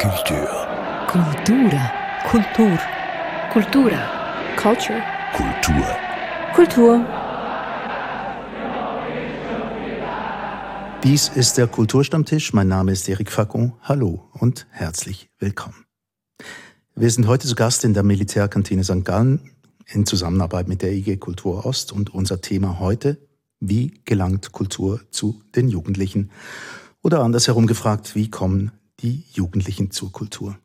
Kultur. Kultura. Kultur. Kultura. Culture. Kultur. Kultur. Dies ist der Kulturstammtisch. Mein Name ist Eric Facon. Hallo und herzlich willkommen. Wir sind heute zu Gast in der Militärkantine St. Gallen in Zusammenarbeit mit der IG Kultur Ost und unser Thema heute, wie gelangt Kultur zu den Jugendlichen? Oder andersherum gefragt, wie kommen die Jugendlichen zur Kultur?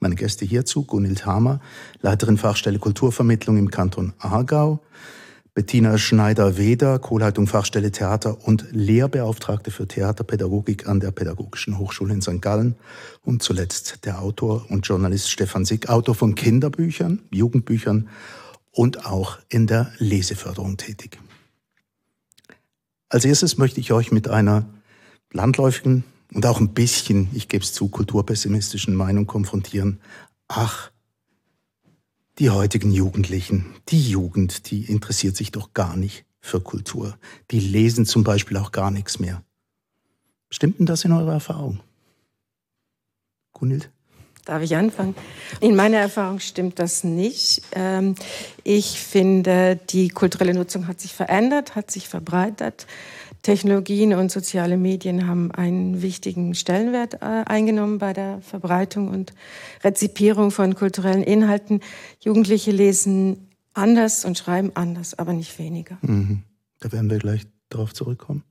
Meine Gäste hierzu, Gunhild Hamer, Leiterin Fachstelle Kulturvermittlung im Kanton Aargau, Bettina Schneider-Weder, Co-Leitung Fachstelle Theater und Lehrbeauftragte für Theaterpädagogik an der Pädagogischen Hochschule in St. Gallen und zuletzt der Autor und Journalist Stefan Sick, Autor von Kinderbüchern, Jugendbüchern und auch in der Leseförderung tätig. Als erstes möchte ich euch mit einer landläufigen und auch ein bisschen, ich gebe es zu, kulturpessimistischen Meinung konfrontieren. Ach, die heutigen Jugendlichen, die Jugend, die interessiert sich doch gar nicht für Kultur. Die lesen zum Beispiel auch gar nichts mehr. Stimmt denn das in eurer Erfahrung? Gunhild? Darf ich anfangen? In meiner Erfahrung stimmt das nicht. Ähm, ich finde, die kulturelle Nutzung hat sich verändert, hat sich verbreitert. Technologien und soziale Medien haben einen wichtigen Stellenwert äh, eingenommen bei der Verbreitung und Rezipierung von kulturellen Inhalten. Jugendliche lesen anders und schreiben anders, aber nicht weniger. Mhm. Da werden wir gleich darauf zurückkommen.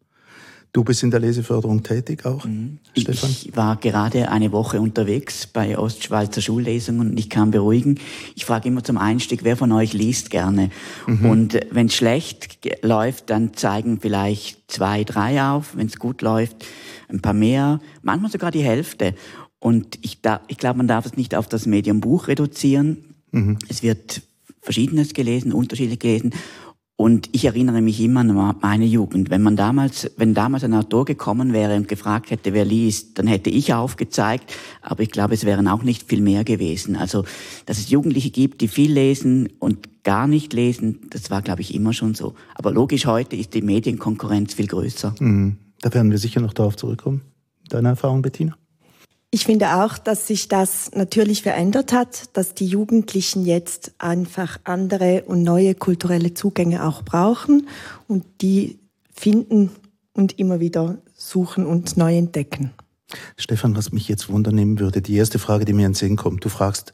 Du bist in der Leseförderung tätig auch, mhm. Stefan? Ich war gerade eine Woche unterwegs bei Ostschweizer Schullesungen und ich kann beruhigen. Ich frage immer zum Einstieg, wer von euch liest gerne? Mhm. Und wenn es schlecht läuft, dann zeigen vielleicht zwei, drei auf. Wenn es gut läuft, ein paar mehr, manchmal sogar die Hälfte. Und ich, da, ich glaube, man darf es nicht auf das Medium Buch reduzieren. Mhm. Es wird Verschiedenes gelesen, unterschiedlich gelesen. Und ich erinnere mich immer an meine Jugend. Wenn man damals, wenn damals ein Autor gekommen wäre und gefragt hätte, wer liest, dann hätte ich aufgezeigt. Aber ich glaube, es wären auch nicht viel mehr gewesen. Also, dass es Jugendliche gibt, die viel lesen und gar nicht lesen, das war, glaube ich, immer schon so. Aber logisch, heute ist die Medienkonkurrenz viel größer. Mhm. Da werden wir sicher noch darauf zurückkommen. Deine Erfahrung, Bettina? Ich finde auch, dass sich das natürlich verändert hat, dass die Jugendlichen jetzt einfach andere und neue kulturelle Zugänge auch brauchen und die finden und immer wieder suchen und neu entdecken. Stefan, was mich jetzt wundernehmen würde, die erste Frage, die mir in den Sinn kommt, du fragst,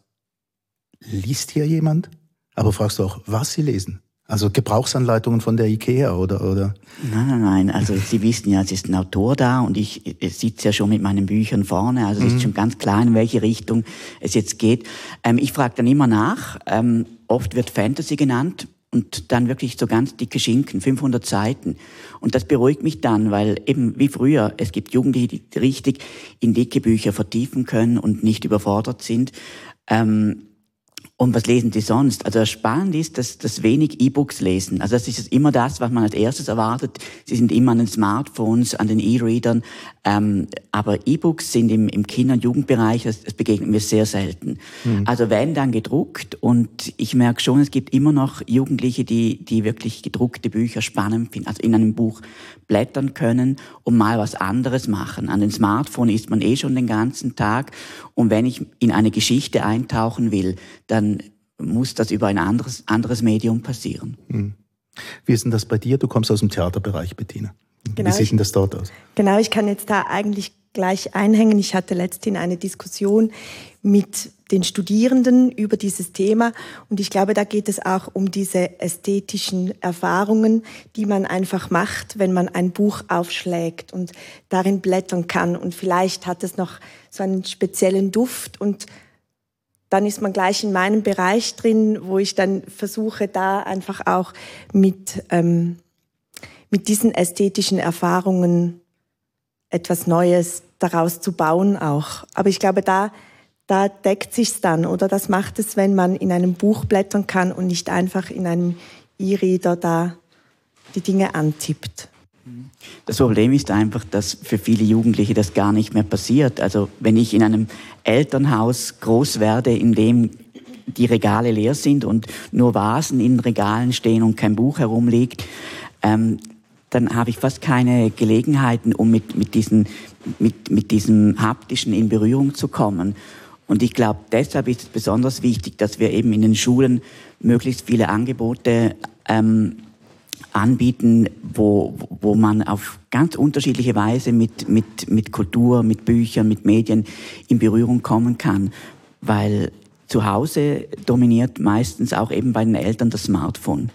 liest hier jemand? Aber fragst du auch, was sie lesen? Also Gebrauchsanleitungen von der IKEA oder oder? Nein, nein, nein. Also Sie wissen ja, es ist ein Autor da und ich, sitze ja schon mit meinen Büchern vorne. Also es mhm. ist schon ganz klar, in welche Richtung es jetzt geht. Ähm, ich frage dann immer nach. Ähm, oft wird Fantasy genannt und dann wirklich so ganz dicke Schinken, 500 Seiten. Und das beruhigt mich dann, weil eben wie früher, es gibt Jugendliche, die richtig in dicke Bücher vertiefen können und nicht überfordert sind. Ähm, und was lesen die sonst? Also spannend ist, dass das wenig E-Books lesen. Also das ist immer das, was man als erstes erwartet. Sie sind immer an den Smartphones, an den E-Readern. Ähm, aber E-Books sind im, im Kinder- und Jugendbereich, das, das begegnet mir sehr selten. Mhm. Also wenn dann gedruckt und ich merke schon, es gibt immer noch Jugendliche, die, die wirklich gedruckte Bücher spannend finden. Also in einem Buch blättern können und mal was anderes machen. An den Smartphone ist man eh schon den ganzen Tag. Und wenn ich in eine Geschichte eintauchen will, dann muss das über ein anderes, anderes Medium passieren. Hm. Wie ist denn das bei dir? Du kommst aus dem Theaterbereich, Bettina. Genau, Wie sieht denn das dort aus? Genau, ich kann jetzt da eigentlich gleich einhängen. Ich hatte letzthin eine Diskussion mit den Studierenden über dieses Thema. Und ich glaube, da geht es auch um diese ästhetischen Erfahrungen, die man einfach macht, wenn man ein Buch aufschlägt und darin blättern kann. Und vielleicht hat es noch so einen speziellen Duft und dann ist man gleich in meinem Bereich drin, wo ich dann versuche, da einfach auch mit, ähm, mit diesen ästhetischen Erfahrungen etwas Neues daraus zu bauen auch. Aber ich glaube, da, da deckt sich's dann oder das macht es, wenn man in einem Buch blättern kann und nicht einfach in einem E-Reader da die Dinge antippt. Das Problem ist einfach, dass für viele Jugendliche das gar nicht mehr passiert. Also wenn ich in einem Elternhaus groß werde, in dem die Regale leer sind und nur Vasen in Regalen stehen und kein Buch herumliegt, ähm, dann habe ich fast keine Gelegenheiten, um mit, mit diesen mit, mit diesem haptischen in Berührung zu kommen. Und ich glaube, deshalb ist es besonders wichtig, dass wir eben in den Schulen möglichst viele Angebote ähm, anbieten, wo, wo man auf ganz unterschiedliche Weise mit, mit, mit Kultur, mit Büchern, mit Medien in Berührung kommen kann. Weil zu Hause dominiert meistens auch eben bei den Eltern das Smartphone.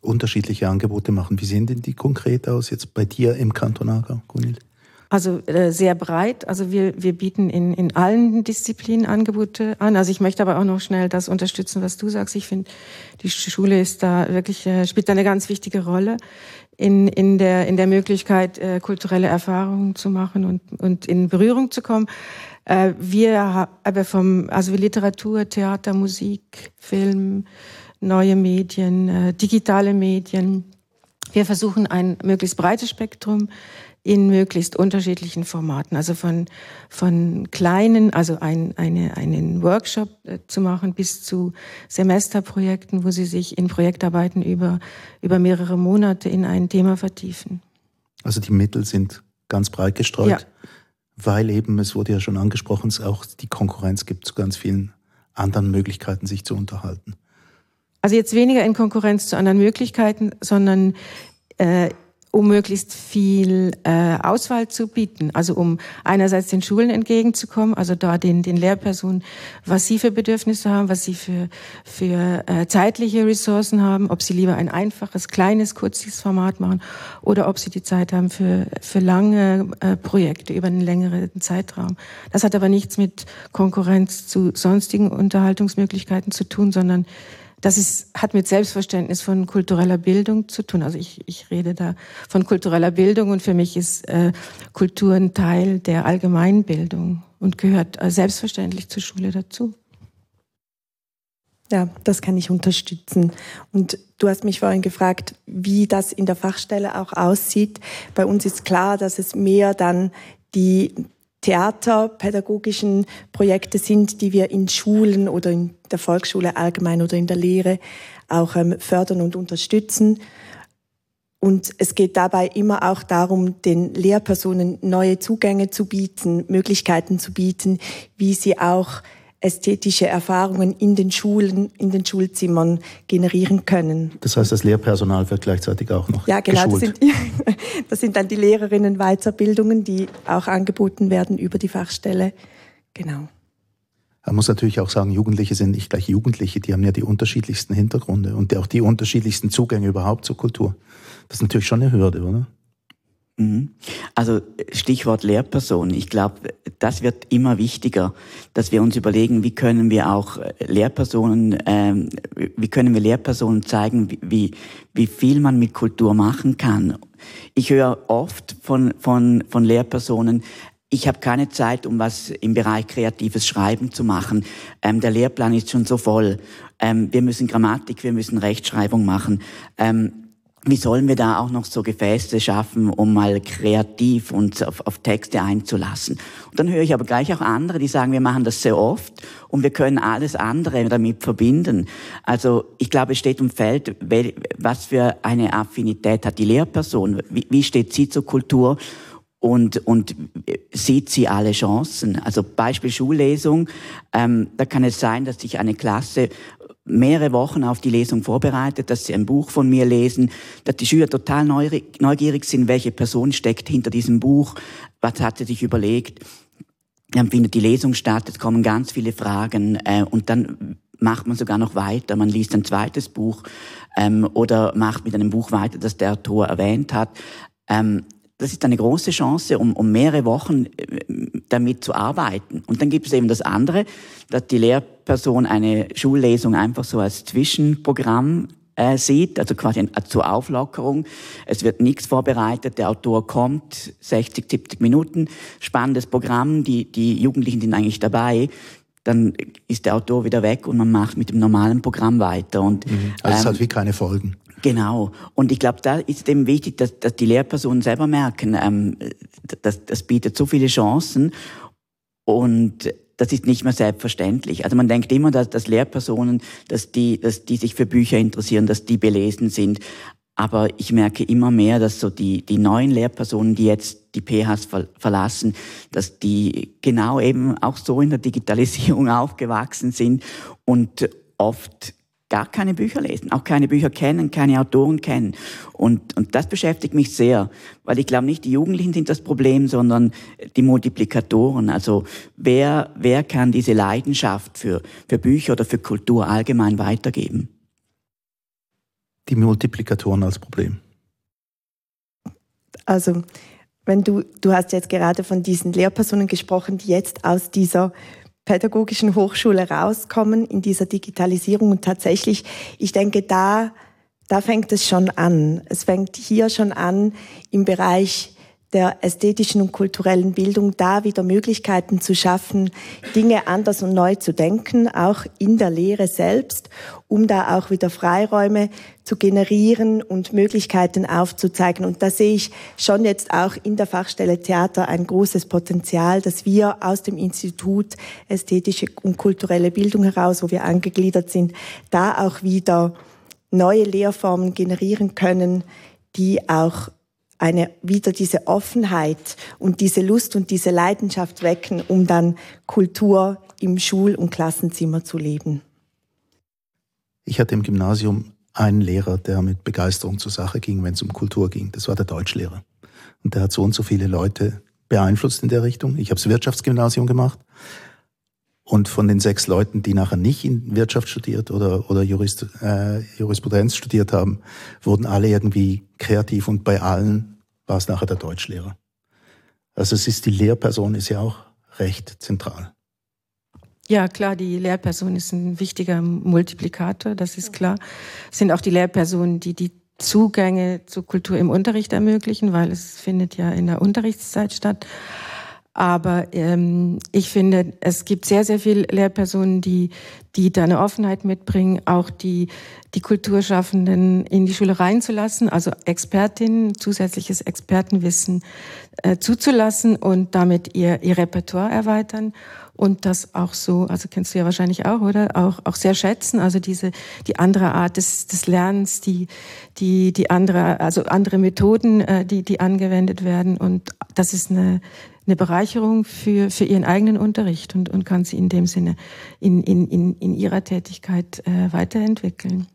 Unterschiedliche Angebote machen. Wie sehen denn die konkret aus jetzt bei dir im Kanton Aargau, Gunhild? Also äh, sehr breit. Also wir, wir bieten in, in allen Disziplinen Angebote an. Also ich möchte aber auch noch schnell das unterstützen, was du sagst. Ich finde, die Schule ist da wirklich, äh, spielt da eine ganz wichtige Rolle in, in, der, in der Möglichkeit, äh, kulturelle Erfahrungen zu machen und, und in Berührung zu kommen. Äh, wir aber vom, also Literatur, Theater, Musik, Film, neue Medien, äh, digitale Medien. Wir versuchen ein möglichst breites Spektrum in möglichst unterschiedlichen Formaten. Also von, von kleinen, also ein, eine, einen Workshop äh, zu machen bis zu Semesterprojekten, wo sie sich in Projektarbeiten über, über mehrere Monate in ein Thema vertiefen. Also die Mittel sind ganz breit gestreut, ja. weil eben, es wurde ja schon angesprochen, es auch die Konkurrenz gibt zu ganz vielen anderen Möglichkeiten, sich zu unterhalten. Also jetzt weniger in Konkurrenz zu anderen Möglichkeiten, sondern äh, um möglichst viel äh, Auswahl zu bieten. Also um einerseits den Schulen entgegenzukommen, also da den, den Lehrpersonen, was sie für Bedürfnisse haben, was sie für, für äh, zeitliche Ressourcen haben, ob sie lieber ein einfaches, kleines, kurzes Format machen oder ob sie die Zeit haben für, für lange äh, Projekte über einen längeren Zeitraum. Das hat aber nichts mit Konkurrenz zu sonstigen Unterhaltungsmöglichkeiten zu tun, sondern das ist, hat mit Selbstverständnis von kultureller Bildung zu tun. Also ich, ich rede da von kultureller Bildung und für mich ist äh, Kultur ein Teil der Allgemeinbildung und gehört äh, selbstverständlich zur Schule dazu. Ja, das kann ich unterstützen. Und du hast mich vorhin gefragt, wie das in der Fachstelle auch aussieht. Bei uns ist klar, dass es mehr dann die theaterpädagogischen Projekte sind, die wir in Schulen oder in der Volksschule allgemein oder in der Lehre auch ähm, fördern und unterstützen. Und es geht dabei immer auch darum, den Lehrpersonen neue Zugänge zu bieten, Möglichkeiten zu bieten, wie sie auch ästhetische Erfahrungen in den Schulen, in den Schulzimmern generieren können. Das heißt, das Lehrpersonal wird gleichzeitig auch noch Ja, genau. Das sind, das sind dann die Lehrerinnen Weiterbildungen, die auch angeboten werden über die Fachstelle. Genau. Man muss natürlich auch sagen, Jugendliche sind nicht gleich Jugendliche, die haben ja die unterschiedlichsten Hintergründe und auch die unterschiedlichsten Zugänge überhaupt zur Kultur. Das ist natürlich schon eine Hürde, oder? Mhm. Also Stichwort Lehrperson. Ich glaube, das wird immer wichtiger, dass wir uns überlegen, wie können wir auch Lehrpersonen, ähm, wie können wir Lehrpersonen zeigen, wie, wie viel man mit Kultur machen kann. Ich höre oft von, von, von Lehrpersonen, ich habe keine Zeit, um was im Bereich kreatives Schreiben zu machen. Ähm, der Lehrplan ist schon so voll. Ähm, wir müssen Grammatik, wir müssen Rechtschreibung machen. Ähm, wie sollen wir da auch noch so Gefäße schaffen, um mal kreativ uns auf, auf, Texte einzulassen? Und dann höre ich aber gleich auch andere, die sagen, wir machen das sehr oft und wir können alles andere damit verbinden. Also ich glaube, es steht um Feld, was für eine Affinität hat die Lehrperson, wie, wie steht sie zur Kultur und, und sieht sie alle Chancen. Also Beispiel Schullesung, ähm, da kann es sein, dass sich eine Klasse mehrere Wochen auf die Lesung vorbereitet, dass sie ein Buch von mir lesen, dass die Schüler total neugierig sind, welche Person steckt hinter diesem Buch, was hat sie sich überlegt. Dann findet die Lesung statt, es kommen ganz viele Fragen äh, und dann macht man sogar noch weiter, man liest ein zweites Buch ähm, oder macht mit einem Buch weiter, das der Autor erwähnt hat. Ähm, das ist eine große Chance, um, um mehrere Wochen äh, damit zu arbeiten. Und dann gibt es eben das andere, dass die Lehrperson eine Schullesung einfach so als Zwischenprogramm äh, sieht, also quasi zur Auflockerung. Es wird nichts vorbereitet, der Autor kommt, 60, 70 Minuten, spannendes Programm, die, die Jugendlichen sind eigentlich dabei dann ist der Autor wieder weg und man macht mit dem normalen Programm weiter. Und, mhm. Also ähm, es hat wie keine Folgen. Genau. Und ich glaube, da ist eben wichtig, dass, dass die Lehrpersonen selber merken, ähm, das, das bietet so viele Chancen und das ist nicht mehr selbstverständlich. Also man denkt immer, dass, dass Lehrpersonen, dass die, dass die sich für Bücher interessieren, dass die belesen sind. Aber ich merke immer mehr, dass so die, die neuen Lehrpersonen, die jetzt die PHs ver verlassen, dass die genau eben auch so in der Digitalisierung aufgewachsen sind und oft gar keine Bücher lesen, auch keine Bücher kennen, keine Autoren kennen. Und, und das beschäftigt mich sehr, weil ich glaube nicht die Jugendlichen sind das Problem, sondern die Multiplikatoren. Also wer, wer kann diese Leidenschaft für, für Bücher oder für Kultur allgemein weitergeben? Die Multiplikatoren als Problem. Also wenn du, du hast jetzt gerade von diesen Lehrpersonen gesprochen, die jetzt aus dieser pädagogischen Hochschule rauskommen in dieser Digitalisierung. Und tatsächlich, ich denke, da, da fängt es schon an. Es fängt hier schon an im Bereich der ästhetischen und kulturellen Bildung, da wieder Möglichkeiten zu schaffen, Dinge anders und neu zu denken, auch in der Lehre selbst, um da auch wieder Freiräume zu generieren und Möglichkeiten aufzuzeigen. Und da sehe ich schon jetzt auch in der Fachstelle Theater ein großes Potenzial, dass wir aus dem Institut Ästhetische und kulturelle Bildung heraus, wo wir angegliedert sind, da auch wieder neue Lehrformen generieren können, die auch eine, wieder diese Offenheit und diese Lust und diese Leidenschaft wecken, um dann Kultur im Schul- und Klassenzimmer zu leben. Ich hatte im Gymnasium einen Lehrer, der mit Begeisterung zur Sache ging, wenn es um Kultur ging. Das war der Deutschlehrer. Und der hat so und so viele Leute beeinflusst in der Richtung. Ich habe das Wirtschaftsgymnasium gemacht. Und von den sechs Leuten, die nachher nicht in Wirtschaft studiert oder, oder Jurist, äh, Jurisprudenz studiert haben, wurden alle irgendwie kreativ und bei allen war es nachher der Deutschlehrer. Also es ist die Lehrperson ist ja auch recht zentral. Ja, klar, die Lehrperson ist ein wichtiger Multiplikator, das ist klar. Es sind auch die Lehrpersonen, die die Zugänge zur Kultur im Unterricht ermöglichen, weil es findet ja in der Unterrichtszeit statt. Aber ähm, ich finde, es gibt sehr, sehr viele Lehrpersonen, die, die da eine Offenheit mitbringen, auch die, die Kulturschaffenden in die Schule reinzulassen, also Expertinnen, zusätzliches Expertenwissen äh, zuzulassen und damit ihr, ihr Repertoire erweitern und das auch so, also kennst du ja wahrscheinlich auch, oder? Auch, auch sehr schätzen, also diese, die andere Art des, des Lernens, die, die, die andere, also andere Methoden, äh, die, die angewendet werden und das ist eine, eine Bereicherung für, für ihren eigenen Unterricht und, und kann sie in dem Sinne in, in, in, in ihrer Tätigkeit äh, weiterentwickeln.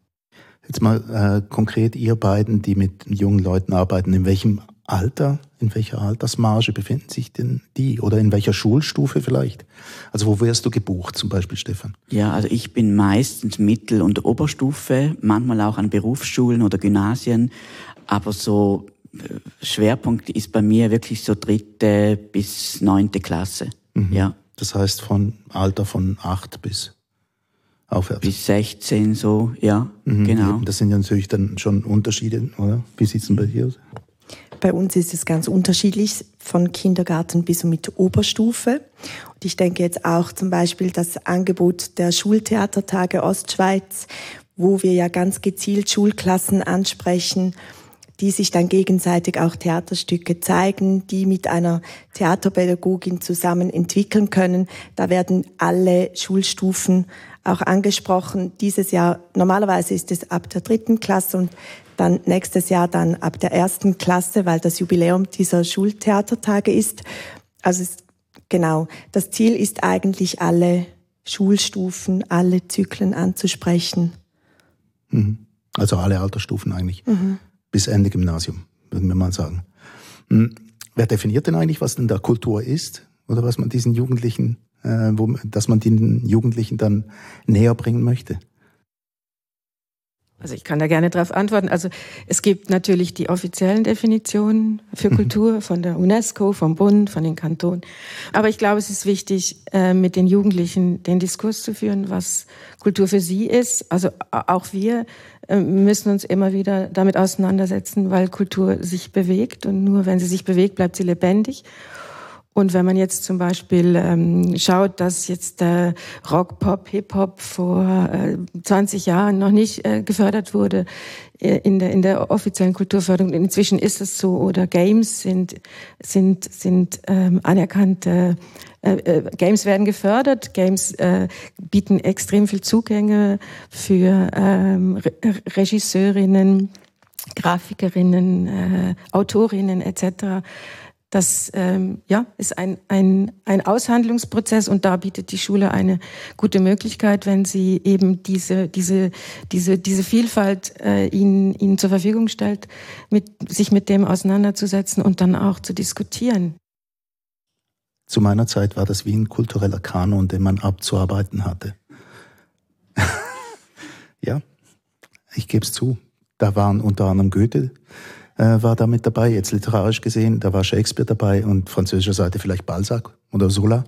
Jetzt mal äh, konkret ihr beiden, die mit jungen Leuten arbeiten, in welchem Alter, in welcher Altersmarge befinden sich denn die oder in welcher Schulstufe vielleicht? Also wo wirst du gebucht zum Beispiel, Stefan? Ja, also ich bin meistens Mittel- und Oberstufe, manchmal auch an Berufsschulen oder Gymnasien, aber so Schwerpunkt ist bei mir wirklich so dritte bis neunte Klasse. Mhm. Ja. Das heißt von Alter von acht bis aufwärts. Bis 16 so, ja, mhm. genau. Das sind ja natürlich dann schon Unterschiede, oder? Wie sieht es denn bei dir aus? Bei uns ist es ganz unterschiedlich, von Kindergarten bis mit Oberstufe. Und ich denke jetzt auch zum Beispiel das Angebot der Schultheatertage Ostschweiz, wo wir ja ganz gezielt Schulklassen ansprechen die sich dann gegenseitig auch Theaterstücke zeigen, die mit einer Theaterpädagogin zusammen entwickeln können. Da werden alle Schulstufen auch angesprochen. Dieses Jahr, normalerweise ist es ab der dritten Klasse und dann nächstes Jahr dann ab der ersten Klasse, weil das Jubiläum dieser Schultheatertage ist. Also es, genau, das Ziel ist eigentlich alle Schulstufen, alle Zyklen anzusprechen. Mhm. Also alle Altersstufen eigentlich. Mhm bis Ende Gymnasium, würden wir mal sagen. Hm, wer definiert denn eigentlich, was denn da Kultur ist? Oder was man diesen Jugendlichen, äh, wo, dass man den Jugendlichen dann näher bringen möchte? Also ich kann da gerne darauf antworten. Also es gibt natürlich die offiziellen Definitionen für mhm. Kultur von der UNESCO, vom Bund, von den Kantonen. Aber ich glaube, es ist wichtig, äh, mit den Jugendlichen den Diskurs zu führen, was Kultur für sie ist. Also auch wir äh, müssen uns immer wieder damit auseinandersetzen, weil Kultur sich bewegt und nur wenn sie sich bewegt, bleibt sie lebendig. Und wenn man jetzt zum Beispiel ähm, schaut, dass jetzt der Rock, Pop, Hip-Hop vor äh, 20 Jahren noch nicht äh, gefördert wurde äh, in der, in der offiziellen Kulturförderung, inzwischen ist es so, oder Games sind, sind, sind ähm, anerkannte äh, äh, Games werden gefördert, Games äh, bieten extrem viel Zugänge für ähm, Re Regisseurinnen, Grafikerinnen, äh, Autorinnen etc. Das ähm, ja, ist ein, ein, ein Aushandlungsprozess und da bietet die Schule eine gute Möglichkeit, wenn sie eben diese, diese, diese, diese Vielfalt äh, ihnen, ihnen zur Verfügung stellt, mit, sich mit dem auseinanderzusetzen und dann auch zu diskutieren. Zu meiner Zeit war das wie ein kultureller Kanon, den man abzuarbeiten hatte. ja, ich gebe es zu. Da waren unter anderem Goethe, äh, war da mit dabei, jetzt literarisch gesehen, da war Shakespeare dabei und französischer Seite vielleicht Balzac oder Zola.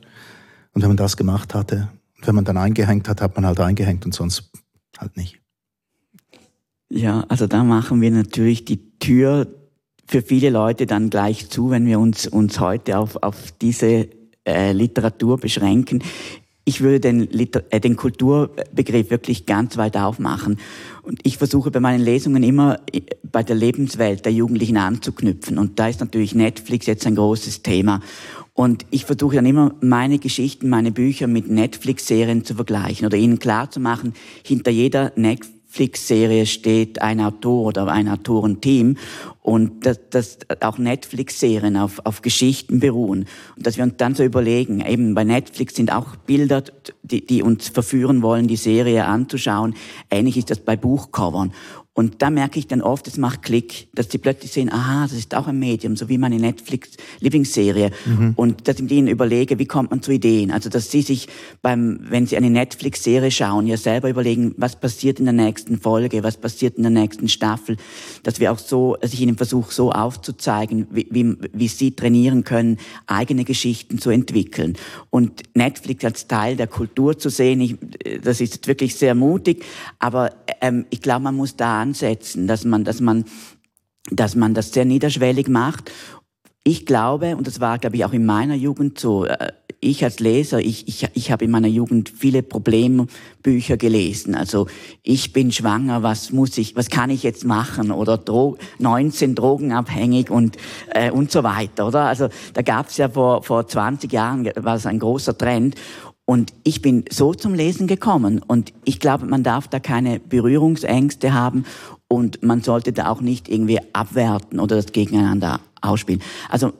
Und wenn man das gemacht hatte, wenn man dann eingehängt hat, hat man halt eingehängt und sonst halt nicht. Ja, also da machen wir natürlich die Tür für viele Leute dann gleich zu, wenn wir uns, uns heute auf, auf diese äh, Literatur beschränken. Ich würde den, Liter äh, den Kulturbegriff wirklich ganz weit aufmachen. Und ich versuche bei meinen Lesungen immer äh, bei der Lebenswelt der Jugendlichen anzuknüpfen. Und da ist natürlich Netflix jetzt ein großes Thema. Und ich versuche dann immer meine Geschichten, meine Bücher mit Netflix-Serien zu vergleichen oder ihnen klarzumachen, hinter jeder Netflix Netflix-Serie steht ein Autor oder ein Autorenteam und dass, dass auch Netflix-Serien auf, auf Geschichten beruhen und dass wir uns dann so überlegen, eben bei Netflix sind auch Bilder, die, die uns verführen wollen, die Serie anzuschauen. Ähnlich ist das bei Buchcovern und da merke ich dann oft, es macht Klick, dass sie plötzlich sehen, aha, das ist auch ein Medium, so wie meine Netflix-Lieblingsserie. Mhm. Und dass ich mit ihnen überlege, wie kommt man zu Ideen? Also, dass sie sich beim, wenn sie eine Netflix-Serie schauen, ja selber überlegen, was passiert in der nächsten Folge, was passiert in der nächsten Staffel, dass wir auch so, dass ich ihnen versuche, so aufzuzeigen, wie, wie, wie sie trainieren können, eigene Geschichten zu entwickeln. Und Netflix als Teil der Kultur zu sehen, ich, das ist wirklich sehr mutig, aber ähm, ich glaube, man muss da ansetzen, dass man, dass man, dass man das sehr niederschwellig macht. Ich glaube, und das war, glaube ich, auch in meiner Jugend so, äh, ich als Leser, ich, ich, ich habe in meiner Jugend viele Problembücher gelesen. Also ich bin schwanger, was muss ich, was kann ich jetzt machen? Oder Dro 19 drogenabhängig und, äh, und so weiter, oder? Also da gab es ja vor, vor 20 Jahren, war es ein großer Trend. Und ich bin so zum Lesen gekommen und ich glaube, man darf da keine Berührungsängste haben und man sollte da auch nicht irgendwie abwerten oder das gegeneinander ausspielen. Also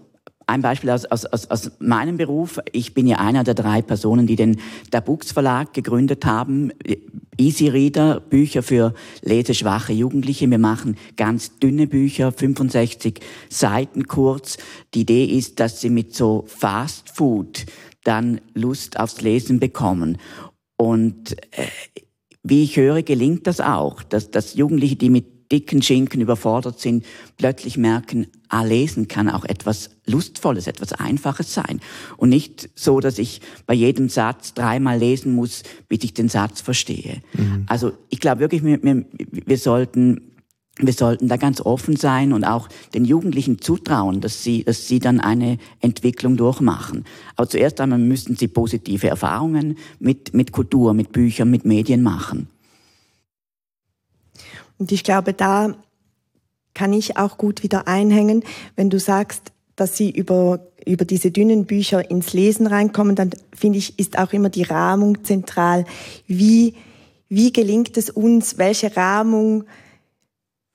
ein Beispiel aus, aus, aus, aus meinem Beruf. Ich bin ja einer der drei Personen, die den Books Verlag gegründet haben. Easy Reader, Bücher für leseschwache Jugendliche. Wir machen ganz dünne Bücher, 65 Seiten kurz. Die Idee ist, dass sie mit so Fast Food dann Lust aufs Lesen bekommen. Und äh, wie ich höre, gelingt das auch, dass, dass Jugendliche, die mit dicken Schinken überfordert sind, plötzlich merken, ah, lesen kann auch etwas Lustvolles, etwas Einfaches sein. Und nicht so, dass ich bei jedem Satz dreimal lesen muss, bis ich den Satz verstehe. Mhm. Also ich glaube wirklich, wir, wir, wir sollten wir sollten da ganz offen sein und auch den Jugendlichen zutrauen, dass sie, dass sie dann eine Entwicklung durchmachen. Aber zuerst einmal müssen sie positive Erfahrungen mit, mit Kultur, mit Büchern, mit Medien machen. Und ich glaube, da kann ich auch gut wieder einhängen, wenn du sagst, dass sie über, über diese dünnen Bücher ins Lesen reinkommen, dann finde ich, ist auch immer die Rahmung zentral. Wie, wie gelingt es uns, welche Rahmung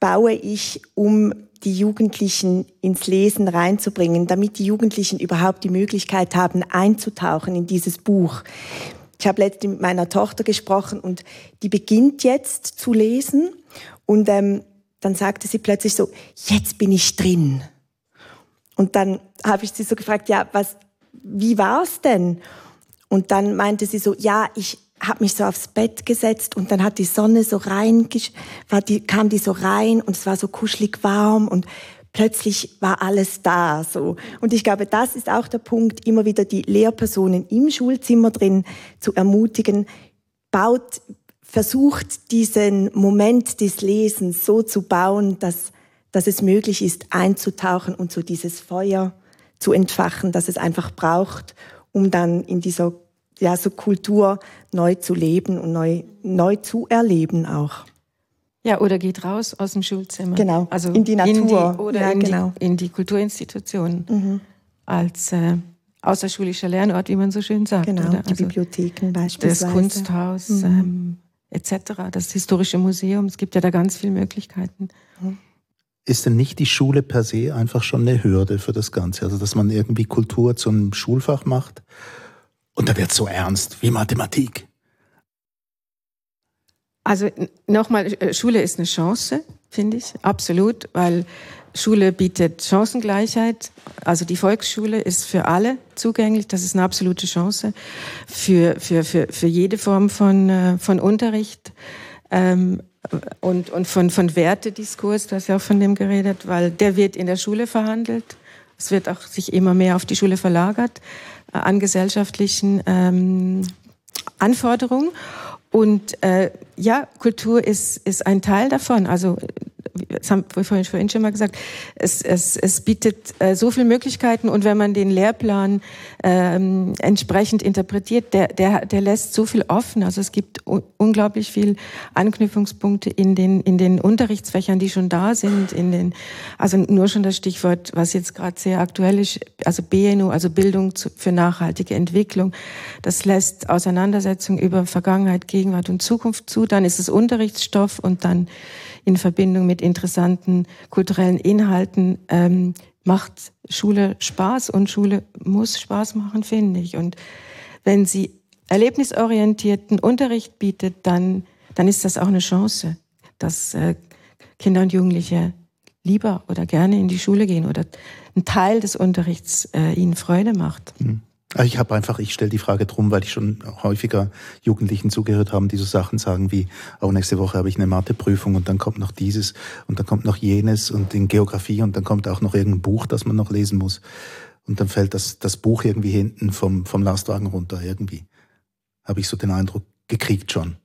baue ich, um die Jugendlichen ins Lesen reinzubringen, damit die Jugendlichen überhaupt die Möglichkeit haben, einzutauchen in dieses Buch. Ich habe letztens mit meiner Tochter gesprochen und die beginnt jetzt zu lesen und ähm, dann sagte sie plötzlich so, jetzt bin ich drin. Und dann habe ich sie so gefragt, ja, was, wie war's denn? Und dann meinte sie so, ja, ich habe mich so aufs Bett gesetzt und dann hat die Sonne so rein, war die, kam die so rein und es war so kuschelig warm und plötzlich war alles da, so. Und ich glaube, das ist auch der Punkt, immer wieder die Lehrpersonen im Schulzimmer drin zu ermutigen, baut, versucht diesen Moment des Lesens so zu bauen, dass, dass es möglich ist, einzutauchen und so dieses Feuer zu entfachen, das es einfach braucht, um dann in dieser ja, so Kultur neu zu leben und neu, neu zu erleben auch. Ja, oder geht raus aus dem Schulzimmer. Genau, also in die Natur. In die, oder ja, in, genau. die, in die Kulturinstitutionen mhm. als äh, außerschulischer Lernort, wie man so schön sagt. Genau, oder? die also Bibliotheken beispielsweise. Das Kunsthaus mhm. ähm, etc., das Historische Museum. Es gibt ja da ganz viele Möglichkeiten. Mhm. ist denn nicht die Schule per se einfach schon eine Hürde für das Ganze? Also, dass man irgendwie Kultur zum Schulfach macht und da wird so ernst wie Mathematik. Also nochmal, äh, Schule ist eine Chance, finde ich, absolut, weil Schule bietet Chancengleichheit. Also die Volksschule ist für alle zugänglich. Das ist eine absolute Chance für, für, für, für jede Form von, äh, von Unterricht. Ähm, und, und von, von Wertediskurs, du hast ja auch von dem geredet, weil der wird in der Schule verhandelt. Es wird auch sich immer mehr auf die Schule verlagert an gesellschaftlichen ähm, Anforderungen. Und äh, ja, Kultur ist, ist ein Teil davon. Also das haben wir vorhin, vorhin schon mal gesagt, es, es, es bietet äh, so viele Möglichkeiten und wenn man den Lehrplan ähm, entsprechend interpretiert, der, der, der lässt so viel offen. Also es gibt unglaublich viel Anknüpfungspunkte in den, in den Unterrichtsfächern, die schon da sind, in den, also nur schon das Stichwort, was jetzt gerade sehr aktuell ist, also BNU, also Bildung zu, für nachhaltige Entwicklung. Das lässt Auseinandersetzung über Vergangenheit, Gegenwart und Zukunft zu. Dann ist es Unterrichtsstoff und dann in Verbindung mit interessanten kulturellen Inhalten ähm, macht Schule Spaß und Schule muss Spaß machen, finde ich. Und wenn sie erlebnisorientierten Unterricht bietet, dann, dann ist das auch eine Chance, dass äh, Kinder und Jugendliche lieber oder gerne in die Schule gehen oder ein Teil des Unterrichts äh, ihnen Freude macht. Mhm. Ich habe einfach, ich stelle die Frage drum, weil ich schon häufiger Jugendlichen zugehört haben, die so Sachen sagen wie, oh, nächste Woche habe ich eine Matheprüfung und dann kommt noch dieses und dann kommt noch jenes und in Geografie und dann kommt auch noch irgendein Buch, das man noch lesen muss. Und dann fällt das, das Buch irgendwie hinten vom, vom Lastwagen runter, irgendwie. Habe ich so den Eindruck gekriegt schon.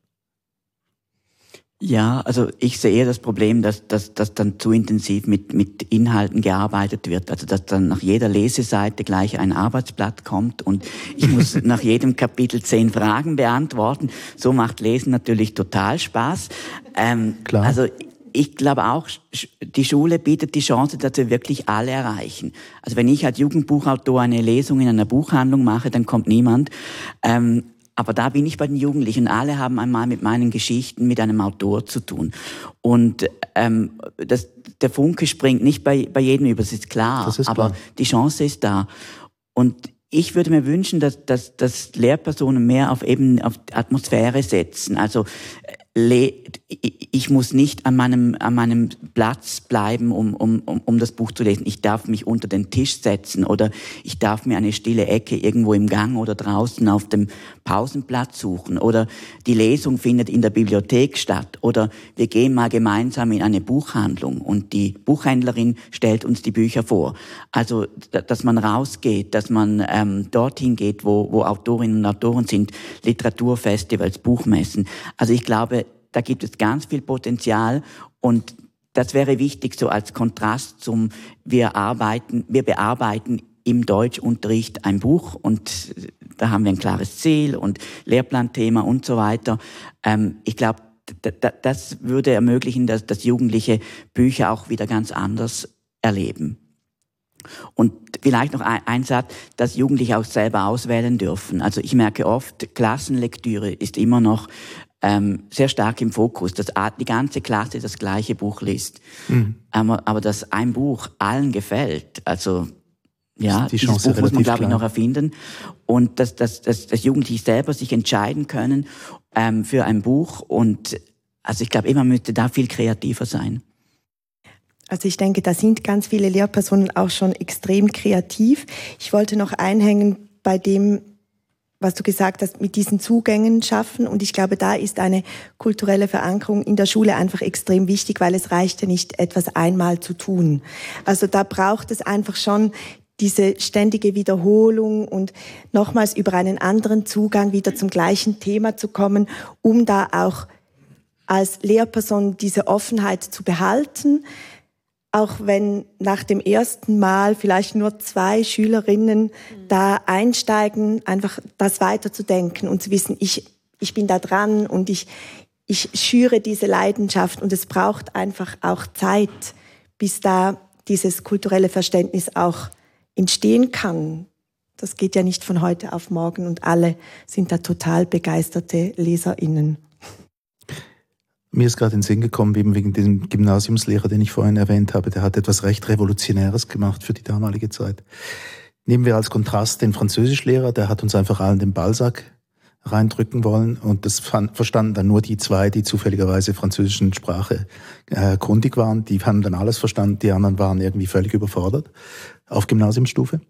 Ja, also ich sehe das Problem, dass, dass, dass dann zu intensiv mit, mit Inhalten gearbeitet wird. Also dass dann nach jeder Leseseite gleich ein Arbeitsblatt kommt und ich muss nach jedem Kapitel zehn Fragen beantworten. So macht Lesen natürlich total Spaß. Ähm, Klar. Also ich glaube auch, die Schule bietet die Chance, dass wir wirklich alle erreichen. Also wenn ich als Jugendbuchautor eine Lesung in einer Buchhandlung mache, dann kommt niemand. Ähm, aber da bin ich bei den Jugendlichen. Alle haben einmal mit meinen Geschichten mit einem Autor zu tun. Und ähm, das, der Funke springt nicht bei, bei jedem über, das ist klar. Das ist aber die Chance ist da. Und ich würde mir wünschen, dass, dass, dass Lehrpersonen mehr auf eben auf Atmosphäre setzen. Also ich muss nicht an meinem, an meinem Platz bleiben, um, um, um das Buch zu lesen. Ich darf mich unter den Tisch setzen oder ich darf mir eine stille Ecke irgendwo im Gang oder draußen auf dem Pausenplatz suchen oder die Lesung findet in der Bibliothek statt oder wir gehen mal gemeinsam in eine Buchhandlung und die Buchhändlerin stellt uns die Bücher vor. Also, dass man rausgeht, dass man ähm, dorthin geht, wo, wo Autorinnen und Autoren sind, Literaturfestivals, Buchmessen. Also ich glaube, da gibt es ganz viel Potenzial und das wäre wichtig so als Kontrast zum wir arbeiten, wir bearbeiten im Deutschunterricht ein Buch und da haben wir ein klares Ziel und Lehrplanthema und so weiter. Ähm, ich glaube, das würde ermöglichen, dass, dass Jugendliche Bücher auch wieder ganz anders erleben. Und vielleicht noch ein Satz, dass Jugendliche auch selber auswählen dürfen. Also ich merke oft, Klassenlektüre ist immer noch ähm, sehr stark im Fokus, dass die ganze Klasse das gleiche Buch liest. Mhm. Aber, aber dass ein Buch allen gefällt, also ja, die dieses Buch muss man, glaube ich, noch erfinden. Und dass, dass, dass, dass Jugendliche selber sich entscheiden können ähm, für ein Buch. Und also ich glaube, immer müsste da viel kreativer sein. Also ich denke, da sind ganz viele Lehrpersonen auch schon extrem kreativ. Ich wollte noch einhängen bei dem, was du gesagt hast, mit diesen Zugängen schaffen. Und ich glaube, da ist eine kulturelle Verankerung in der Schule einfach extrem wichtig, weil es reicht ja nicht, etwas einmal zu tun. Also da braucht es einfach schon diese ständige Wiederholung und nochmals über einen anderen Zugang wieder zum gleichen Thema zu kommen, um da auch als Lehrperson diese Offenheit zu behalten, auch wenn nach dem ersten Mal vielleicht nur zwei Schülerinnen mhm. da einsteigen, einfach das weiterzudenken und zu wissen, ich, ich bin da dran und ich, ich schüre diese Leidenschaft und es braucht einfach auch Zeit, bis da dieses kulturelle Verständnis auch entstehen kann. Das geht ja nicht von heute auf morgen und alle sind da total begeisterte LeserInnen. Mir ist gerade in den Sinn gekommen, eben wegen diesem Gymnasiumslehrer, den ich vorhin erwähnt habe, der hat etwas recht Revolutionäres gemacht für die damalige Zeit. Nehmen wir als Kontrast den Französischlehrer, der hat uns einfach allen den Balsac reindrücken wollen. Und das verstanden dann nur die zwei, die zufälligerweise französischen Sprache äh, kundig waren. Die haben dann alles verstanden, die anderen waren irgendwie völlig überfordert auf Gymnasiumsstufe.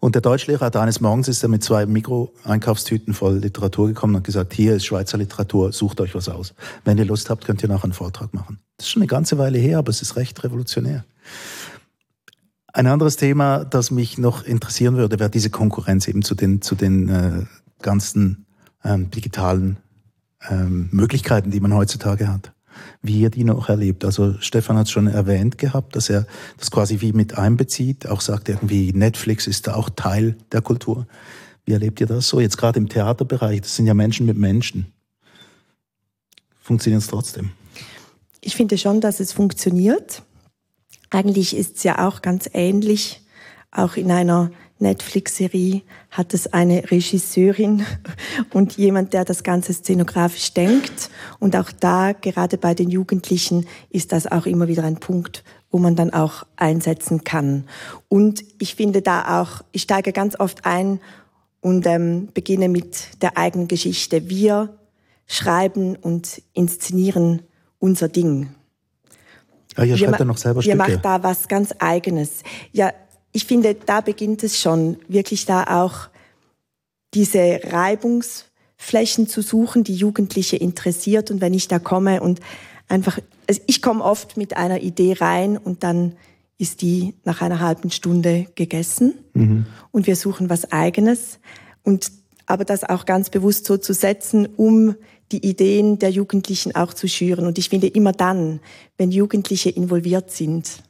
Und der Deutschlehrer hat eines Morgens ist er mit zwei Mikro-Einkaufstüten voll Literatur gekommen und gesagt, hier ist Schweizer Literatur, sucht euch was aus. Wenn ihr Lust habt, könnt ihr nachher einen Vortrag machen. Das ist schon eine ganze Weile her, aber es ist recht revolutionär. Ein anderes Thema, das mich noch interessieren würde, wäre diese Konkurrenz eben zu den, zu den äh, ganzen ähm, digitalen ähm, Möglichkeiten, die man heutzutage hat. Wie ihr die noch erlebt. Also Stefan hat es schon erwähnt gehabt, dass er das quasi wie mit einbezieht, auch sagt irgendwie, Netflix ist da auch Teil der Kultur. Wie erlebt ihr das so? Jetzt gerade im Theaterbereich, das sind ja Menschen mit Menschen. Funktioniert es trotzdem? Ich finde schon, dass es funktioniert. Eigentlich ist es ja auch ganz ähnlich, auch in einer Netflix-Serie hat es eine Regisseurin und jemand, der das Ganze szenografisch denkt. Und auch da, gerade bei den Jugendlichen, ist das auch immer wieder ein Punkt, wo man dann auch einsetzen kann. Und ich finde da auch, ich steige ganz oft ein und ähm, beginne mit der eigenen Geschichte. Wir schreiben und inszenieren unser Ding. Ja, ihr schreibt ja noch selber Ihr Stücke. macht da was ganz Eigenes. Ja, ich finde, da beginnt es schon, wirklich da auch diese Reibungsflächen zu suchen, die Jugendliche interessiert. Und wenn ich da komme und einfach, also ich komme oft mit einer Idee rein und dann ist die nach einer halben Stunde gegessen mhm. und wir suchen was eigenes und aber das auch ganz bewusst so zu setzen, um die Ideen der Jugendlichen auch zu schüren. Und ich finde immer dann, wenn Jugendliche involviert sind,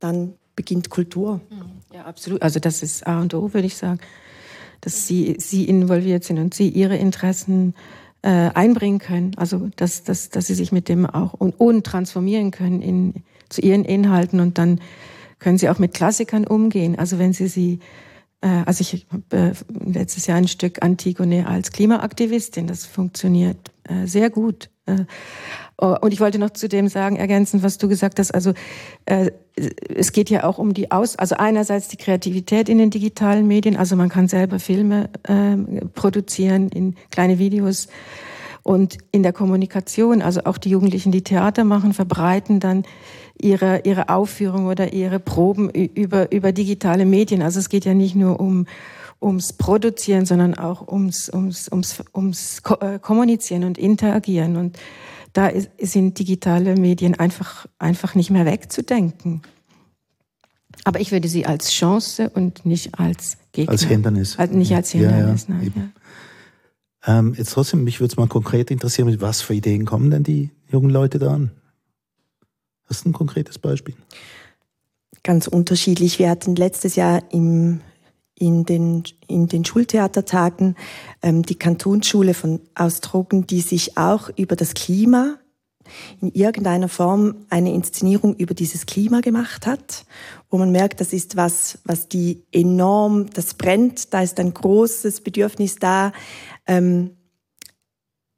dann beginnt Kultur. Ja, absolut. Also das ist A und O, würde ich sagen, dass sie, sie involviert sind und sie ihre Interessen äh, einbringen können. Also dass, dass, dass sie sich mit dem auch und, und transformieren können in, zu ihren Inhalten und dann können sie auch mit Klassikern umgehen. Also wenn sie sie äh, also ich habe äh, letztes Jahr ein Stück Antigone als Klimaaktivistin. Das funktioniert äh, sehr gut. Oh, und ich wollte noch zu dem sagen, ergänzen, was du gesagt hast. Also es geht ja auch um die Aus, also einerseits die Kreativität in den digitalen Medien. Also man kann selber Filme ähm, produzieren in kleine Videos. Und in der Kommunikation, also auch die Jugendlichen, die Theater machen, verbreiten dann ihre, ihre Aufführung oder ihre Proben über, über digitale Medien. Also es geht ja nicht nur um, ums Produzieren, sondern auch ums, ums, ums, ums äh, Kommunizieren und Interagieren. Und da sind digitale Medien einfach, einfach nicht mehr wegzudenken. Aber ich würde sie als Chance und nicht als Gegner. Als Hindernis. Halt nicht als Hindernis, ja, ja, nein. Ja. Ähm, jetzt trotzdem, mich würde es mal konkret interessieren, mit was für Ideen kommen denn die jungen Leute da an? Hast du ein konkretes Beispiel? Ganz unterschiedlich. Wir hatten letztes Jahr im, in, den, in den Schultheatertagen ähm, die Kantonsschule von Austrogen, die sich auch über das Klima in irgendeiner Form eine Inszenierung über dieses Klima gemacht hat, wo man merkt, das ist was, was die enorm, das brennt, da ist ein großes Bedürfnis da, ähm,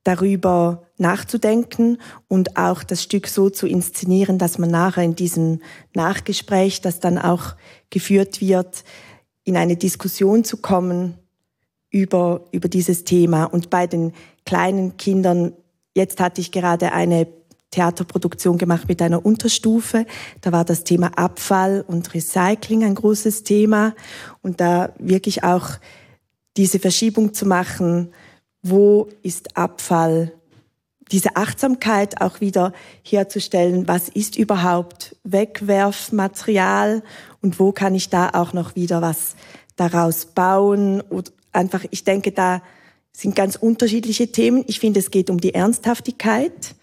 darüber nachzudenken und auch das Stück so zu inszenieren, dass man nachher in diesem Nachgespräch, das dann auch geführt wird, in eine Diskussion zu kommen über, über dieses Thema. Und bei den kleinen Kindern, jetzt hatte ich gerade eine Theaterproduktion gemacht mit einer Unterstufe. Da war das Thema Abfall und Recycling ein großes Thema. Und da wirklich auch diese Verschiebung zu machen, wo ist Abfall, diese Achtsamkeit auch wieder herzustellen, was ist überhaupt Wegwerfmaterial und wo kann ich da auch noch wieder was daraus bauen oder einfach, ich denke, da sind ganz unterschiedliche Themen. Ich finde, es geht um die Ernsthaftigkeit,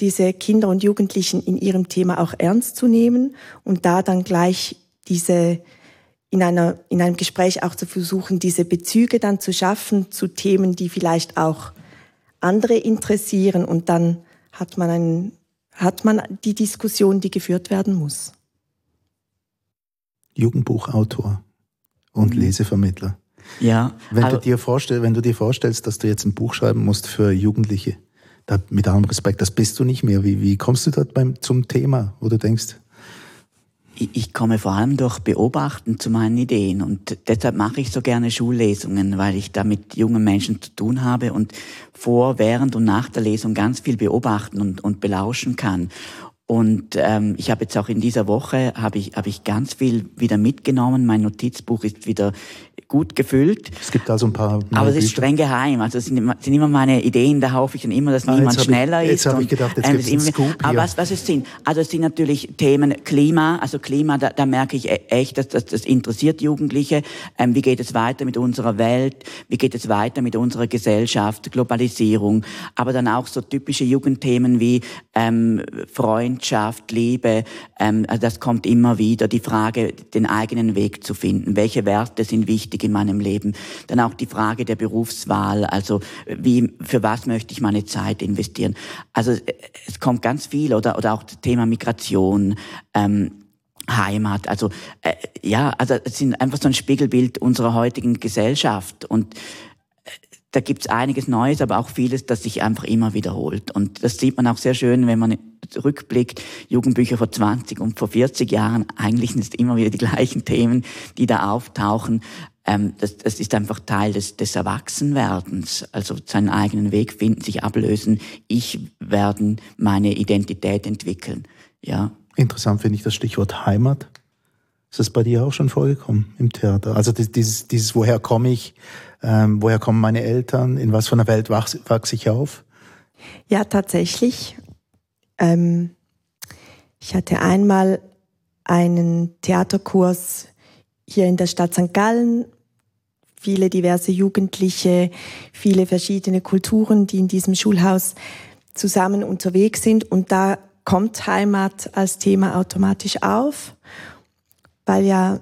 diese Kinder und Jugendlichen in ihrem Thema auch ernst zu nehmen und da dann gleich diese in, einer, in einem Gespräch auch zu versuchen, diese Bezüge dann zu schaffen zu Themen, die vielleicht auch andere interessieren und dann hat man, einen, hat man die Diskussion, die geführt werden muss. Jugendbuchautor und mhm. Lesevermittler. Ja. Wenn du, dir vorstell, wenn du dir vorstellst, dass du jetzt ein Buch schreiben musst für Jugendliche, da, mit allem Respekt, das bist du nicht mehr. Wie, wie kommst du dort beim, zum Thema, wo du denkst, ich komme vor allem durch Beobachten zu meinen Ideen und deshalb mache ich so gerne Schullesungen, weil ich da mit jungen Menschen zu tun habe und vor, während und nach der Lesung ganz viel beobachten und, und belauschen kann. Und ähm, ich habe jetzt auch in dieser Woche habe ich habe ich ganz viel wieder mitgenommen. Mein Notizbuch ist wieder gut gefüllt. Es gibt also ein paar. Aber es ist streng geheim. Also es sind, sind immer meine Ideen, da hoffe ich dann immer, dass ah, niemand schneller ich, ist. Jetzt habe ich gedacht, jetzt gibt es Scoop Aber was, was es sind? Also es sind natürlich Themen Klima. Also Klima, da, da merke ich e-, echt, dass, dass das interessiert Jugendliche. Ähm, wie geht es weiter mit unserer Welt? Wie geht es weiter mit unserer Gesellschaft? Globalisierung. Aber dann auch so typische Jugendthemen wie ähm, Freundschaft, Liebe. Ähm, also das kommt immer wieder. Die Frage, den eigenen Weg zu finden. Welche Werte sind wichtig in meinem Leben. Dann auch die Frage der Berufswahl, also wie, für was möchte ich meine Zeit investieren. Also es kommt ganz viel oder, oder auch das Thema Migration. Ähm, Heimat, also äh, ja, also es sind einfach so ein Spiegelbild unserer heutigen Gesellschaft und äh, da gibt's einiges Neues, aber auch vieles, das sich einfach immer wiederholt. Und das sieht man auch sehr schön, wenn man zurückblickt, Jugendbücher vor 20 und vor 40 Jahren, eigentlich sind es immer wieder die gleichen Themen, die da auftauchen. Ähm, das, das ist einfach Teil des, des Erwachsenwerdens, also seinen eigenen Weg finden, sich ablösen. Ich werden meine Identität entwickeln. Ja. Interessant finde ich das Stichwort Heimat. Ist das bei dir auch schon vorgekommen im Theater? Also dieses, dieses woher komme ich, ähm, woher kommen meine Eltern, in was für einer Welt wachse, wachse ich auf? Ja, tatsächlich. Ähm, ich hatte einmal einen Theaterkurs hier in der Stadt St. Gallen viele diverse Jugendliche, viele verschiedene Kulturen, die in diesem Schulhaus zusammen unterwegs sind. Und da kommt Heimat als Thema automatisch auf, weil ja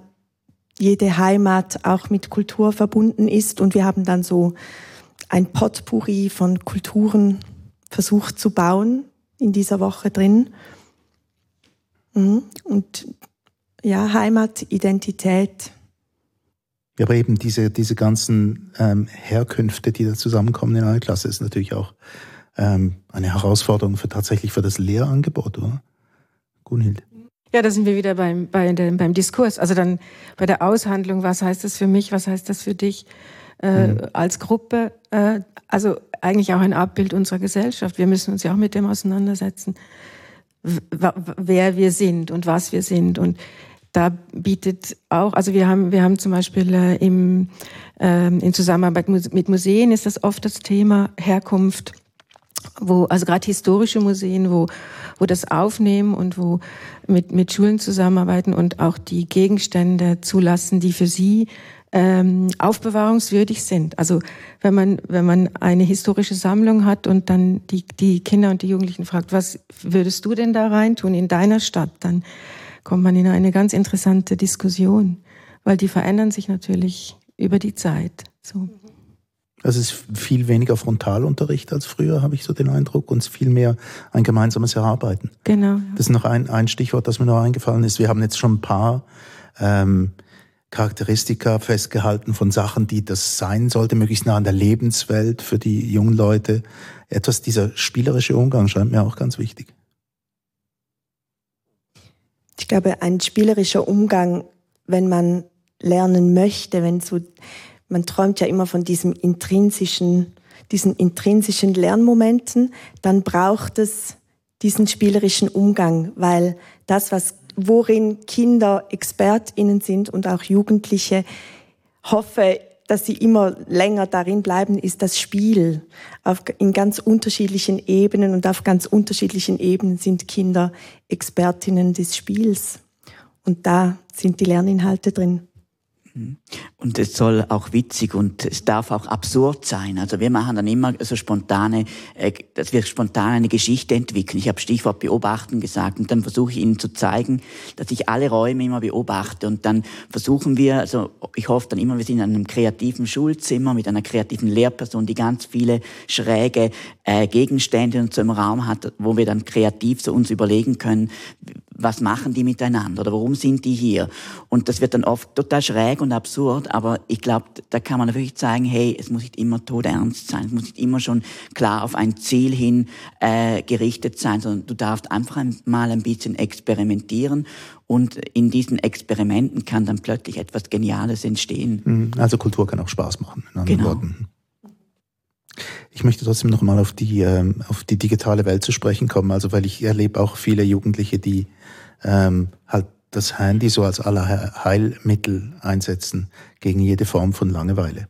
jede Heimat auch mit Kultur verbunden ist. Und wir haben dann so ein Potpourri von Kulturen versucht zu bauen in dieser Woche drin. Mhm. Und ja, Heimat, Identität, ja, aber eben diese, diese ganzen ähm, Herkünfte, die da zusammenkommen in einer Klasse, ist natürlich auch ähm, eine Herausforderung für tatsächlich für das Lehrangebot, oder? Gunhild. Ja, da sind wir wieder beim, bei dem, beim Diskurs. Also dann bei der Aushandlung, was heißt das für mich, was heißt das für dich äh, mhm. als Gruppe? Äh, also eigentlich auch ein Abbild unserer Gesellschaft. Wir müssen uns ja auch mit dem auseinandersetzen, wer wir sind und was wir sind. Und da bietet auch, also wir haben, wir haben zum Beispiel äh, im, ähm, in Zusammenarbeit mit Museen ist das oft das Thema Herkunft, wo, also gerade historische Museen, wo, wo das aufnehmen und wo mit, mit Schulen zusammenarbeiten und auch die Gegenstände zulassen, die für sie ähm, aufbewahrungswürdig sind. Also wenn man, wenn man eine historische Sammlung hat und dann die, die Kinder und die Jugendlichen fragt, was würdest du denn da reintun in deiner Stadt, dann kommt man in eine ganz interessante Diskussion, weil die verändern sich natürlich über die Zeit. So. Also es ist viel weniger Frontalunterricht als früher, habe ich so den Eindruck, und viel mehr ein gemeinsames Erarbeiten. Genau. Ja. Das ist noch ein, ein Stichwort, das mir noch eingefallen ist. Wir haben jetzt schon ein paar ähm, Charakteristika festgehalten von Sachen, die das sein sollte, möglichst nah an der Lebenswelt für die jungen Leute. Etwas dieser spielerische Umgang scheint mir auch ganz wichtig. Ich glaube, ein spielerischer Umgang, wenn man lernen möchte, wenn so, man träumt ja immer von diesem intrinsischen, diesen intrinsischen Lernmomenten, dann braucht es diesen spielerischen Umgang, weil das, was, worin Kinder ExpertInnen sind und auch Jugendliche, hoffe, dass sie immer länger darin bleiben, ist das Spiel. Auf, in ganz unterschiedlichen Ebenen und auf ganz unterschiedlichen Ebenen sind Kinder Expertinnen des Spiels. Und da sind die Lerninhalte drin. Und es soll auch witzig und es darf auch absurd sein. Also wir machen dann immer so spontane, äh, dass wir spontan eine Geschichte entwickeln. Ich habe Stichwort beobachten gesagt und dann versuche ich Ihnen zu zeigen, dass ich alle Räume immer beobachte und dann versuchen wir, also ich hoffe dann immer, wir sind in einem kreativen Schulzimmer mit einer kreativen Lehrperson, die ganz viele schräge äh, Gegenstände und so im Raum hat, wo wir dann kreativ so uns überlegen können, was machen die miteinander oder warum sind die hier? Und das wird dann oft total schräg und absurd, aber ich glaube, da kann man wirklich zeigen, hey, es muss nicht immer todernst sein, es muss nicht immer schon klar auf ein Ziel hin äh, gerichtet sein, sondern du darfst einfach ein, mal ein bisschen experimentieren und in diesen Experimenten kann dann plötzlich etwas Geniales entstehen. Mhm. Also Kultur kann auch Spaß machen, in anderen Genau. Worten. Ich möchte trotzdem noch mal auf die, ähm, auf die digitale Welt zu sprechen kommen, also weil ich erlebe auch viele Jugendliche, die ähm, halt das Handy so als Allerheilmittel einsetzen gegen jede Form von Langeweile.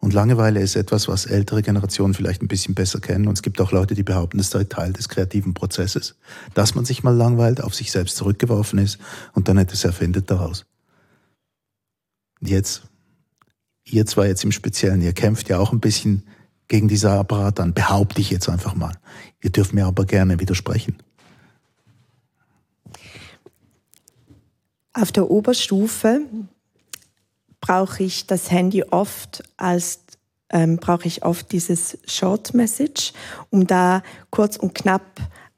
Und Langeweile ist etwas, was ältere Generationen vielleicht ein bisschen besser kennen. Und es gibt auch Leute, die behaupten, es sei Teil des kreativen Prozesses, dass man sich mal langweilt, auf sich selbst zurückgeworfen ist und dann etwas erfindet daraus. Jetzt, ihr zwei jetzt im Speziellen, ihr kämpft ja auch ein bisschen gegen diese Apparat an, behaupte ich jetzt einfach mal. Ihr dürft mir aber gerne widersprechen. Auf der Oberstufe brauche ich das Handy oft als ähm, brauche ich oft dieses Short Message, um da kurz und knapp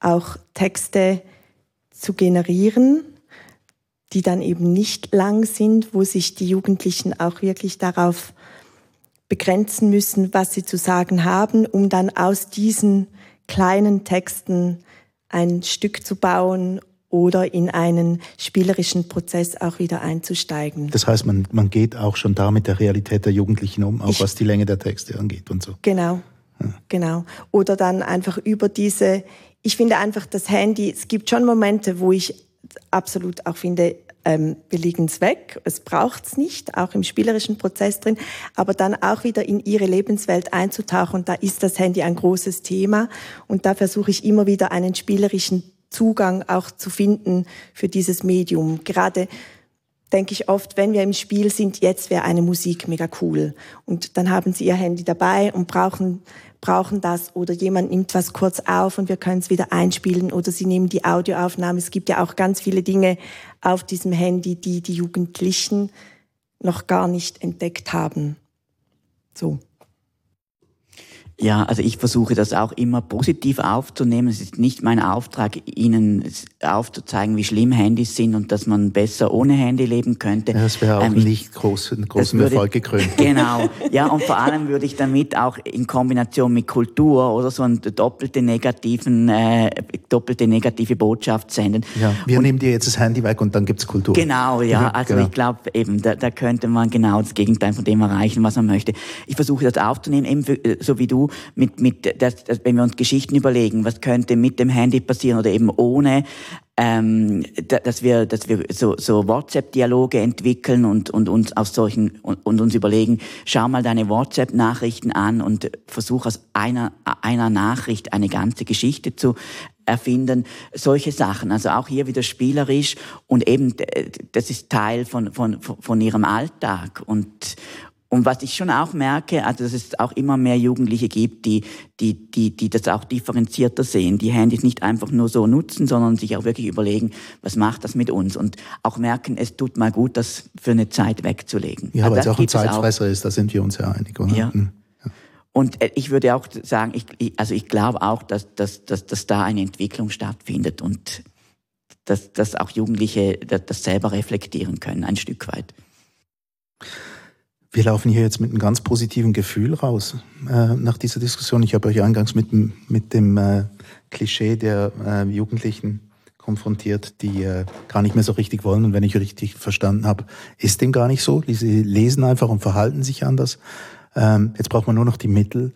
auch Texte zu generieren, die dann eben nicht lang sind, wo sich die Jugendlichen auch wirklich darauf begrenzen müssen, was sie zu sagen haben, um dann aus diesen kleinen Texten ein Stück zu bauen oder in einen spielerischen Prozess auch wieder einzusteigen. Das heißt, man, man geht auch schon da mit der Realität der Jugendlichen um, auch Ich- was die Länge der Texte angeht und so. Genau, genau. Oder dann einfach über diese, ich finde einfach das Handy, es gibt schon Momente, wo ich absolut auch finde, ähm, wir legen es weg, es braucht es nicht, auch im spielerischen Prozess drin, aber dann auch wieder in ihre Lebenswelt einzutauchen da ist das Handy ein großes Thema und da versuche ich immer wieder einen spielerischen Zugang auch zu finden für dieses Medium. Gerade denke ich oft, wenn wir im Spiel sind, jetzt wäre eine Musik mega cool. Und dann haben sie ihr Handy dabei und brauchen, brauchen das oder jemand nimmt was kurz auf und wir können es wieder einspielen oder sie nehmen die Audioaufnahme. Es gibt ja auch ganz viele Dinge auf diesem Handy, die die Jugendlichen noch gar nicht entdeckt haben. So. Ja, also ich versuche das auch immer positiv aufzunehmen. Es ist nicht mein Auftrag, Ihnen aufzuzeigen, wie schlimm Handys sind und dass man besser ohne Handy leben könnte. Ja, das wäre auch Ähm, ich- nicht groß, einen großen würde- Erfolg gekrönt. Genau, ja, und vor allem würde ich damit auch in Kombination mit Kultur oder so eine doppelte negativen, äh, doppelte negative Botschaft senden. Ja, wir nehmen dir jetzt das Handy weg und dann gibt's Kultur. Genau, ja. Mhm, Also genau. ich glaube eben, da, da könnte man genau das Gegenteil von dem erreichen, was man möchte. Ich versuche das aufzunehmen, eben für, äh, so wie du, mit, mit das, das, wenn wir uns Geschichten überlegen, was könnte mit dem Handy passieren oder eben ohne, ähm, da- dass wir, dass wir so, so WhatsApp-Dialoge entwickeln und, und uns aus solchen und, und uns überlegen, schau mal deine WhatsApp-Nachrichten an und versuch aus einer, einer Nachricht eine ganze Geschichte zu erfinden, solche Sachen. Also auch hier wieder spielerisch und eben das ist Teil von, von, von ihrem Alltag und und was ich schon auch merke, also dass es auch immer mehr Jugendliche gibt, die, die, die, die das auch differenzierter sehen, die Handys nicht einfach nur so nutzen, sondern sich auch wirklich überlegen, was macht das mit uns und auch merken, es tut mal gut, das für eine Zeit wegzulegen. Ja, Also weil es auch ein Zeitfresser ist, da sind wir uns ja einig, oder? Ja. Mhm. Und äh, ich würde auch sagen, ich, also ich glaube auch, dass, dass, dass, dass da eine Entwicklung stattfindet und dass, dass auch Jugendliche das selber reflektieren können, ein Stück weit. Wir laufen hier jetzt mit einem ganz positiven Gefühl raus äh, nach dieser Diskussion. Ich habe euch eingangs mit, dem- mit dem äh, Klischee der äh, Jugendlichen konfrontiert, die äh, gar nicht mehr so richtig wollen. Und wenn ich richtig verstanden habe, ist dem gar nicht so. Sie lesen einfach und verhalten sich anders. Ähm, jetzt braucht man nur noch die Mittel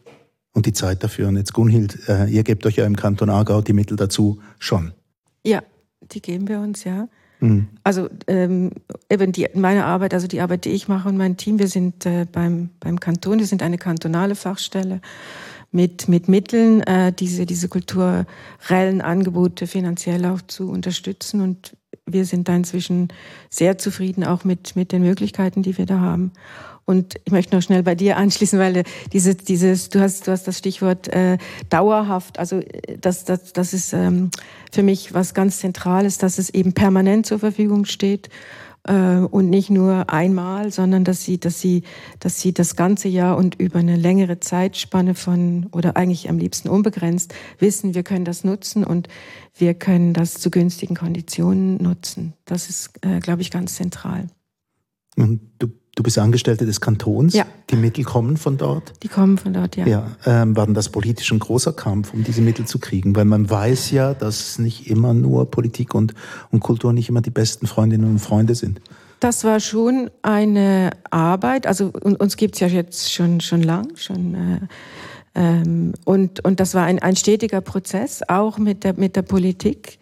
und die Zeit dafür. Und jetzt Gunhild, äh, ihr gebt euch ja im Kanton Aargau die Mittel dazu schon. Ja, die geben wir uns, ja. Mhm. Also ähm, eben die, meine Arbeit, also die Arbeit, die ich mache und mein Team, wir sind äh, beim, beim Kanton, wir sind eine kantonale Fachstelle mit, mit Mitteln, äh, diese, diese kulturellen Angebote finanziell auch zu unterstützen. Und wir sind da inzwischen sehr zufrieden auch mit, mit den Möglichkeiten, die wir da haben. Und ich möchte noch schnell bei dir anschließen, weil äh, diese, dieses, du hast, du hast das Stichwort äh, dauerhaft, also äh, das, das, das ist ähm, für mich was ganz Zentrales, dass es eben permanent zur Verfügung steht äh, und nicht nur einmal, sondern dass sie, dass sie, dass sie das ganze Jahr und über eine längere Zeitspanne von oder eigentlich am liebsten unbegrenzt wissen, wir können das nutzen und wir können das zu günstigen Konditionen nutzen. Das ist, äh, glaube ich, ganz zentral. Und du Du bist Angestellte des Kantons. Ja. Die Mittel kommen von dort. Die kommen von dort, ja. Ja, ähm, war denn das politisch ein großer Kampf, um diese Mittel zu kriegen? Weil man weiß ja, dass nicht immer nur Politik und, und Kultur nicht immer die besten Freundinnen und Freunde sind. Das war schon eine Arbeit. Also uns gibt's ja jetzt schon schon lang, schon äh, ähm, und und das war ein, ein stetiger Prozess, auch mit der mit der Politik.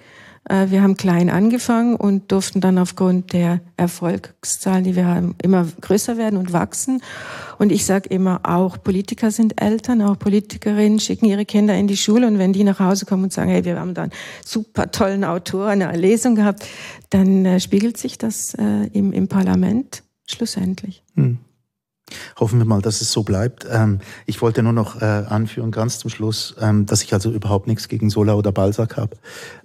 Äh, wir haben klein angefangen und durften dann aufgrund der Erfolgszahlen, die wir haben, immer größer werden und wachsen. Und ich sage immer, auch Politiker sind Eltern, auch Politikerinnen schicken ihre Kinder in die Schule und wenn die nach Hause kommen und sagen, hey, wir haben da einen super tollen Autor, eine Lesung gehabt, dann äh, spiegelt sich das äh, im, im Parlament schlussendlich. Hm. Hoffen wir mal, dass es so bleibt. Ähm, ich wollte nur noch äh, anführen, ganz zum Schluss, ähm, dass ich also überhaupt nichts gegen Sola oder Balzac habe.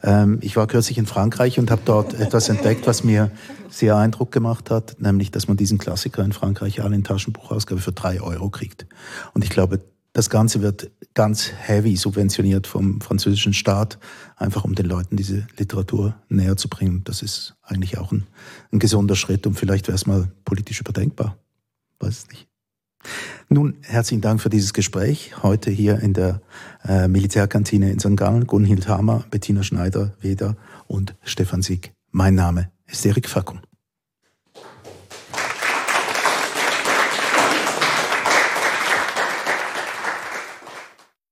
Ähm, ich war kürzlich in Frankreich und habe dort etwas entdeckt, was mir sehr Eindruck gemacht hat, nämlich, dass man diesen Klassiker in Frankreich alle in Taschenbuchausgabe für drei Euro kriegt. Und ich glaube, das Ganze wird ganz heavy subventioniert vom französischen Staat, einfach um den Leuten diese Literatur näher zu bringen. Das ist eigentlich auch ein, ein gesunder Schritt und vielleicht wäre es mal politisch überdenkbar weiß es nicht. Nun, herzlichen Dank für dieses Gespräch. Heute hier in der äh, Militärkantine in St. Gallen. Gunhild Hamer, Bettina Schneider, Weder und Stefan Sieg. Mein Name ist Erik Fackum.